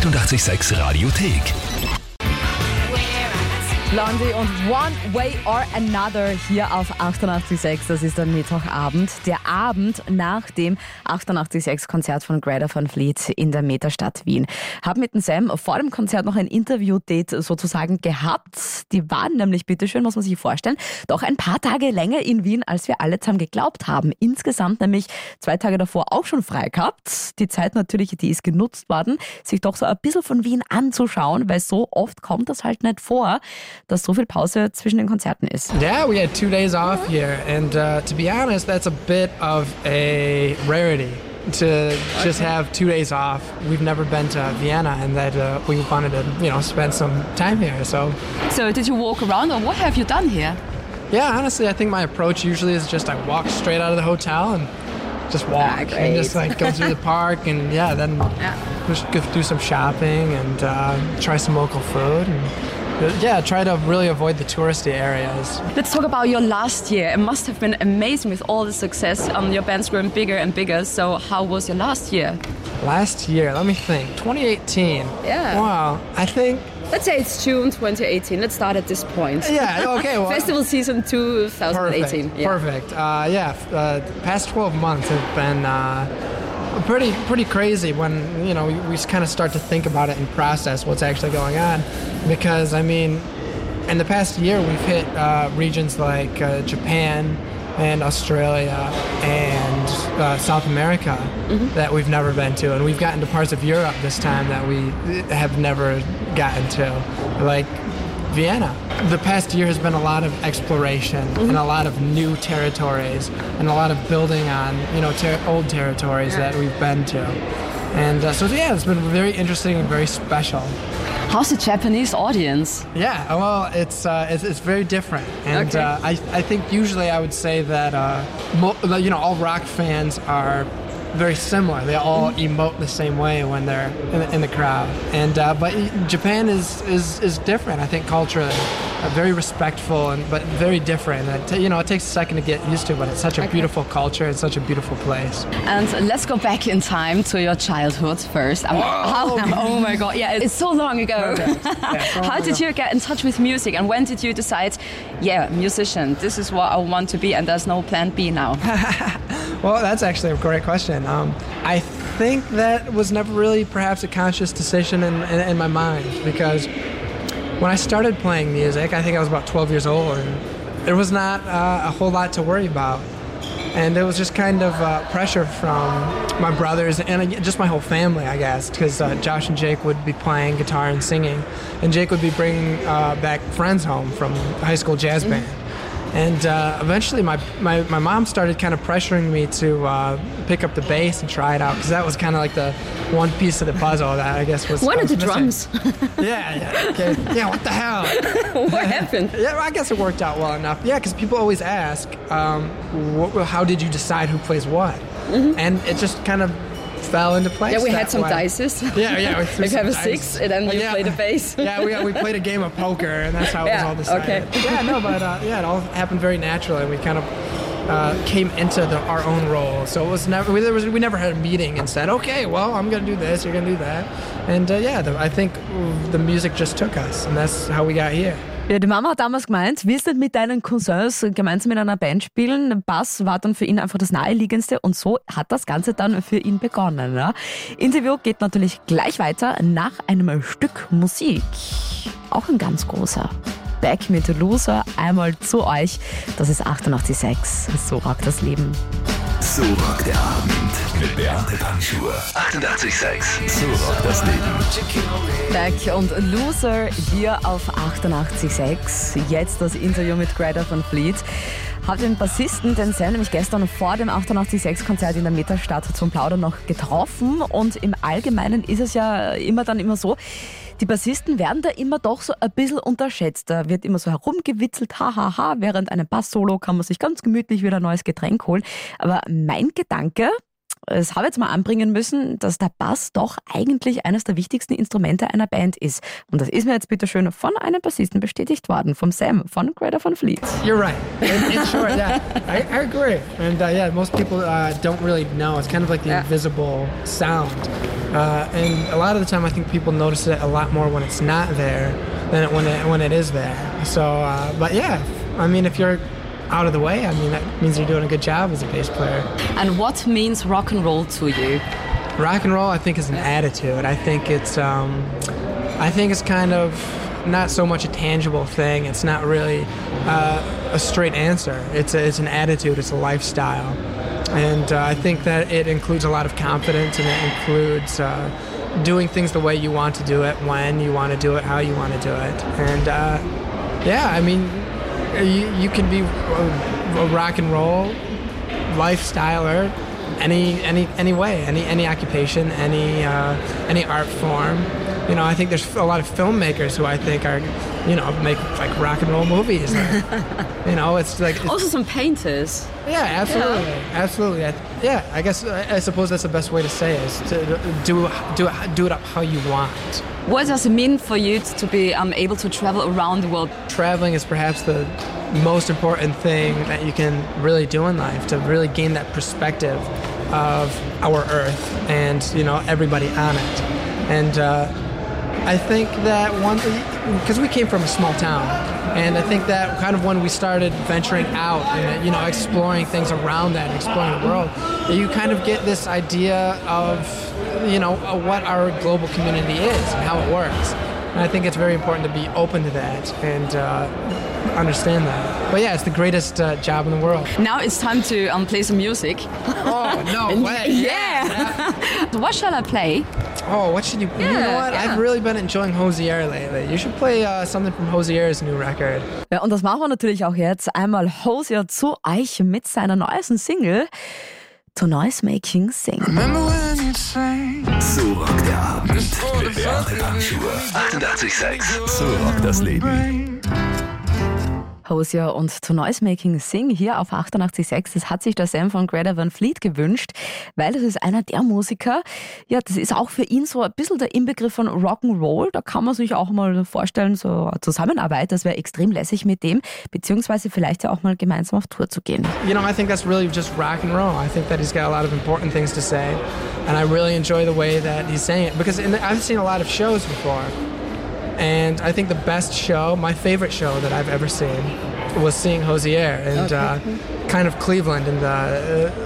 886 Radiothek. Blondie und One Way or Another hier auf 88.6. Das ist dann Mittwochabend. Der Abend nach dem 88.6 Konzert von Greta van Fleet in der Metastadt Wien. Hab mit dem Sam vor dem Konzert noch ein Interview-Date sozusagen gehabt. Die waren nämlich, bitteschön, muss man sich vorstellen, doch ein paar Tage länger in Wien, als wir alle zusammen geglaubt haben. Insgesamt nämlich zwei Tage davor auch schon frei gehabt. Die Zeit natürlich, die ist genutzt worden, sich doch so ein bisschen von Wien anzuschauen, weil so oft kommt das halt nicht vor. Dass so viel Pause zwischen den Konzerten ist. Yeah, we had two days off here, and uh, to be honest, that's a bit of a rarity to just have two days off. We've never been to Vienna, and that uh, we wanted to, you know, spend some time here. So, So did you walk around or what have you done here? yeah, honestly, I think my approach usually is just I walk straight out of the hotel and just walk Ah, and just like go through the park, and yeah, then just go do some shopping and uh, try some local food and. Yeah, try to really avoid the touristy areas. Let's talk about your last year. It must have been amazing with all the success. Um, your band's growing bigger and bigger. So how was your last year? Last year, let me think. 2018. Yeah. Wow. I think. Let's say it's June 2018. Let's start at this point. Yeah. Okay. Well. Festival season 2018. Perfect. Yeah. Perfect. Uh, yeah. Uh, the past 12 months have been uh, pretty pretty crazy. When you know we, we kind of start to think about it and process what's actually going on, because I mean, in the past year we've hit uh, regions like uh, Japan and Australia and uh, South America that we've never been to, and we've gotten to parts of Europe this time that we have never gotten to, like Vienna. The past year has been a lot of exploration and a lot of new territories and a lot of building on you know ter- old territories that we've been to. And uh, so yeah, it's been very interesting and very special. How's the Japanese audience? Yeah, well, it's uh, it's, it's very different, and Okay. uh, I I think usually I would say that uh, mo- you know all rock fans are very similar. They all emote the same way when they're in the, in the crowd, and uh, but Japan is, is is different. I think culturally, uh, very respectful and but very different. And it you know, it takes a second to get used to, but it's such a beautiful culture. It's such a beautiful place. And let's go back in time to your childhood first. Um, how, oh my god, yeah, it's so long ago. how did you get in touch with music and when did you decide, yeah, musician, this is what I want to be and there's no plan B now? Well, that's actually a great question. Um, I think that was never really perhaps a conscious decision in, in, in my mind because when I started playing music, I think I was about 12 years old, and there was not uh, a whole lot to worry about. And it was just kind of uh, pressure from my brothers and uh, just my whole family, I guess, because uh, Josh and Jake would be playing guitar and singing, and Jake would be bringing uh, back friends home from high school jazz band. And uh, eventually, my, my, my mom started kind of pressuring me to uh, pick up the bass and try it out because that was kind of like the one piece of the puzzle that I guess was. I are the drums? Yeah, yeah, okay. yeah. What the hell? what happened? Yeah, well, I guess it worked out well enough. Yeah, because people always ask, um, wh- how did you decide who plays what? And it just kind of fell into place. Yeah, we had some way. dices. Yeah, yeah. We If you have a some six, dice. and then you Yeah. play the bass. yeah, we, we played a game of poker, and that's how it Yeah, was all decided. okay. Yeah, no, but uh, yeah, it all happened very naturally. We kind of uh, came into the, our own role, so it was never we, there was, we never had a meeting and said, okay, well, I'm gonna do this, you're gonna do that, and uh, yeah, the, I think the music just took us, and that's how we got here. Ja, die Mama hat damals gemeint, willst nicht mit deinen Cousins gemeinsam in einer Band spielen? Bass war dann für ihn einfach das Naheliegendste und so hat das Ganze dann für ihn begonnen. Ja. Interview geht natürlich gleich weiter nach einem Stück Musik. Auch ein ganz großer. Back mit Loser, einmal zu euch. Das ist 88.6. So rockt das Leben. So rockt der Abend mit Beate Panschur. 88,6. So rockt das Leben. Back und Loser hier auf 88.6. Jetzt das Interview mit Greta von Fleet. Hab den Bassisten, den Sam, nämlich gestern vor dem 88.6 Konzert in der Metastadt zum Plaudern noch getroffen. Und im Allgemeinen ist es ja immer dann immer so, die Bassisten werden da immer doch so ein bisschen unterschätzt. Da wird immer so herumgewitzelt, hahaha, ha, ha. während einem Bass-Solo kann man sich ganz gemütlich wieder ein neues Getränk holen. Aber mein Gedanke, das habe ich jetzt mal anbringen müssen, dass der Bass doch eigentlich eines der wichtigsten Instrumente einer Band ist. Und das ist mir jetzt bitte schön von einem Bassisten bestätigt worden, vom Sam, von Greta von Fleet. You're right. In, in short, yeah, I, I agree. And uh, yeah, most people uh, don't really know. It's kind of like the Yeah. invisible sound. Uh, and a lot of the time, I think people notice it a lot more when it's not there than when it when it is there. So, uh, but yeah, I mean, if you're out of the way, I mean, that means you're doing a good job as a bass player. And what means rock and roll to you? Rock and roll, I think, is an attitude. I think it's, um, I think it's kind of not so much a tangible thing. It's not really uh, a straight answer. It's a, it's an attitude. It's a lifestyle, and uh, I think that it includes a lot of confidence, and it includes uh, doing things the way you want to do it, when you want to do it, how you want to do it, and uh, yeah, I mean, you, you can be a, a rock and roll lifestyler any any any way, any any occupation, any uh, any art form. You know, I think there's a lot of filmmakers who I think are, you know, make like rock and roll movies. you know, it's like it's, also some painters. Yeah, absolutely, yeah. absolutely. I, yeah, I guess I, I, suppose that's the best way to say it, is to do do do it up how you want. What does it mean for you to be um, able to travel around the world? Traveling is perhaps the most important thing that you can really do in life to really gain that perspective of our earth and you know everybody on it and uh, i think that one because we came from a small town and i think that kind of when we started venturing out and you know exploring things around that and exploring the world you kind of get this idea of you know what our global community is and how it works and I think it's very important to be open to that and uh, understand that. But yeah, it's the greatest uh, job in the world. Now it's time to um, play some music. Oh, no way. yeah. yeah. what shall I play? Oh, what should you? Yeah, you know what? Yeah. I've really been enjoying Hozier lately. You should play uh, something from Hozier's new record. Ja, und das machen wir natürlich auch jetzt. Einmal Hozier zu euch mit seiner neuesten Single. To Noise Making Sing. So rockt der Abend mit Beate Panschur. 88,6. So rockt das Leben. Hosier und To Noise Making Sing hier auf 88.6. Das hat sich der Sam von Greta Van Fleet gewünscht, weil das ist einer der Musiker. Ja, das ist auch für ihn so ein bisschen der Inbegriff von Rock'n'Roll. Da kann man sich auch mal vorstellen, so eine Zusammenarbeit, das wäre extrem lässig mit dem, beziehungsweise vielleicht ja auch mal gemeinsam auf Tour zu gehen. You know, I think that's really just rock and roll. I think that he's got a lot of important things to say. And I really enjoy the way that he's saying it. Because the, I've seen a lot of shows before. And I think the best show, my favorite show that I've ever seen, was seeing Hozier and okay. uh, kind of Cleveland in the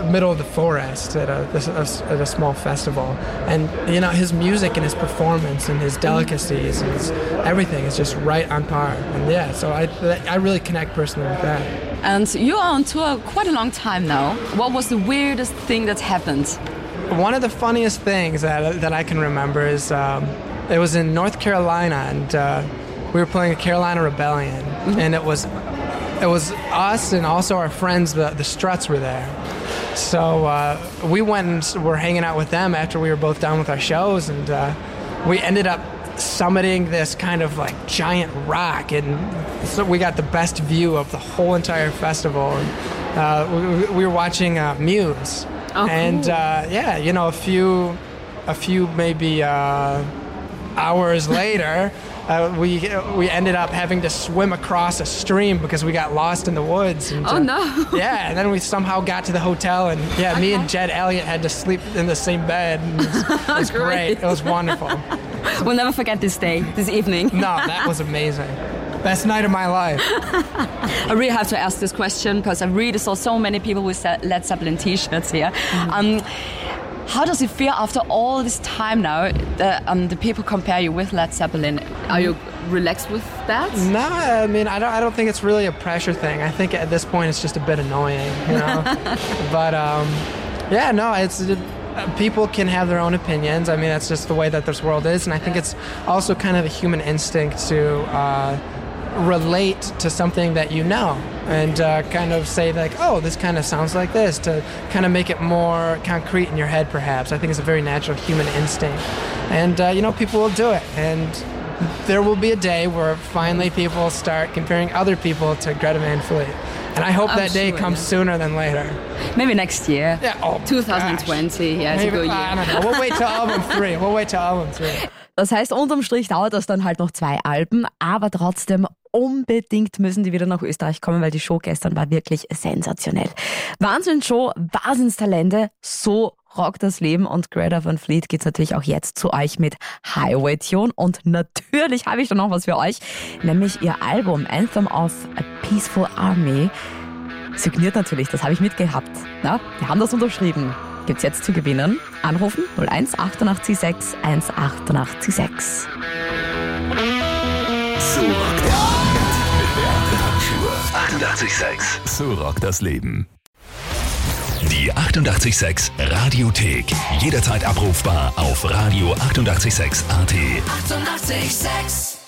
uh, middle of the forest at a, a, at a small festival. And you know his music and his performance and his delicacies and his, everything is just right on par. And yeah, so I I really connect personally with that. And you are on tour quite a long time now. What was the weirdest thing that happened? One of the funniest things that that I can remember is. Um, it was in North Carolina, and uh, we were playing a Carolina Rebellion, mm-hmm. and it was it was us and also our friends, the the Struts, were there. So uh, we went and were hanging out with them after we were both done with our shows, and uh, we ended up summiting this kind of like giant rock, and so we got the best view of the whole entire festival. And uh, we, we, were watching uh, Muse, oh, and cool. Uh, yeah, you know, a few, a few maybe hours later, uh, we we ended up having to swim across a stream because we got lost in the woods. And, oh uh, no! yeah, and then we somehow got to the hotel, and yeah, okay. me and Jed Elliott had to sleep in the same bed. It was, it was great. It was wonderful. we'll never forget this day, this evening. no, that was amazing. Best night of my life. I really have to ask this question because I really saw so many people with Led Zeppelin T-shirts here. Mm-hmm. Um, how does it feel after all this time now that um, the people compare you with Led Zeppelin? Are you relaxed with that? No, I mean I don't. I don't think it's really a pressure thing. I think at this point it's just a bit annoying, you know. but um, yeah, no, it's. It, people can have their own opinions. I mean, that's just the way that this world is, and I think it's also kind of a human instinct to uh, relate to something that you know and uh, kind of say like oh this kind of sounds like this to kind of make it more concrete in your head perhaps i think it's a very natural human instinct and uh, you know people will do it and there will be a day where finally people start comparing other people to greta van fleet and I hope I'm that day sure, comes yeah. sooner than later. Maybe next year. Yeah. Oh, 2020. Gosh. Yeah, it's Maybe, a good year. I don't know. We'll wait till album three. We'll wait till album three. Das heißt, unterm Strich dauert das dann halt noch zwei Alben, aber trotzdem unbedingt müssen die wieder nach Österreich kommen, weil die Show gestern war wirklich sensationell. Wahnsinn Show, Wahnsinnstalente, so Rock das Leben und Greta Van Fleet geht's natürlich auch jetzt zu euch mit Highway Tune und natürlich habe ich da noch was für euch, nämlich ihr Album Anthem of a Peaceful Army. Signiert natürlich, das habe ich mitgehabt. Na, wir haben das unterschrieben. Gibt's jetzt zu gewinnen. Anrufen 01 886 18886. So rockt der Abend mit Beate Handschuhe. 88,6. So rockt das Leben. Die 88,6 Radiothek. Jederzeit abrufbar auf radio886.at. 88,6. Eighty-eight, sex.